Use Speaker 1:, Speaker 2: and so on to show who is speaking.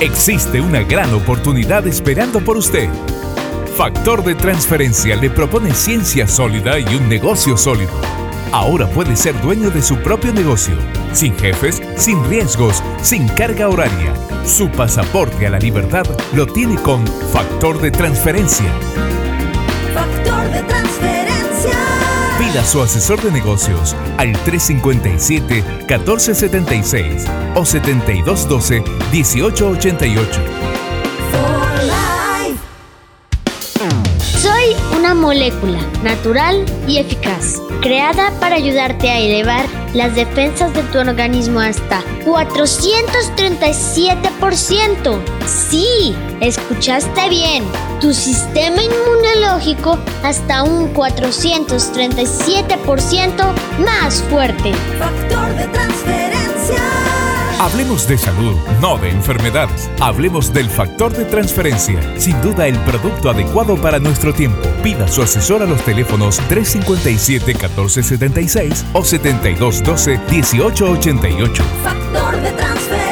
Speaker 1: Existe una gran oportunidad esperando por usted. Factor de Transferencia le propone ciencia sólida y un negocio sólido. Ahora puede ser dueño de su propio negocio, sin jefes, sin riesgos, sin carga horaria. Su pasaporte a la libertad lo tiene con Factor de Transferencia. A su asesor de negocios al 357-1476 o 7212-1888.
Speaker 2: Una molécula natural y eficaz, creada para ayudarte a elevar las defensas de tu organismo hasta 437%. Sí, escuchaste bien. Tu sistema inmunológico hasta un 437% más fuerte.
Speaker 3: Factor de transferencia.
Speaker 1: Hablemos de salud, no de enfermedades. Hablemos del factor de transferencia. Sin duda el producto adecuado para nuestro tiempo. Pida su asesor a los teléfonos 357-1476 o 7212-1888.
Speaker 3: Factor de transferencia.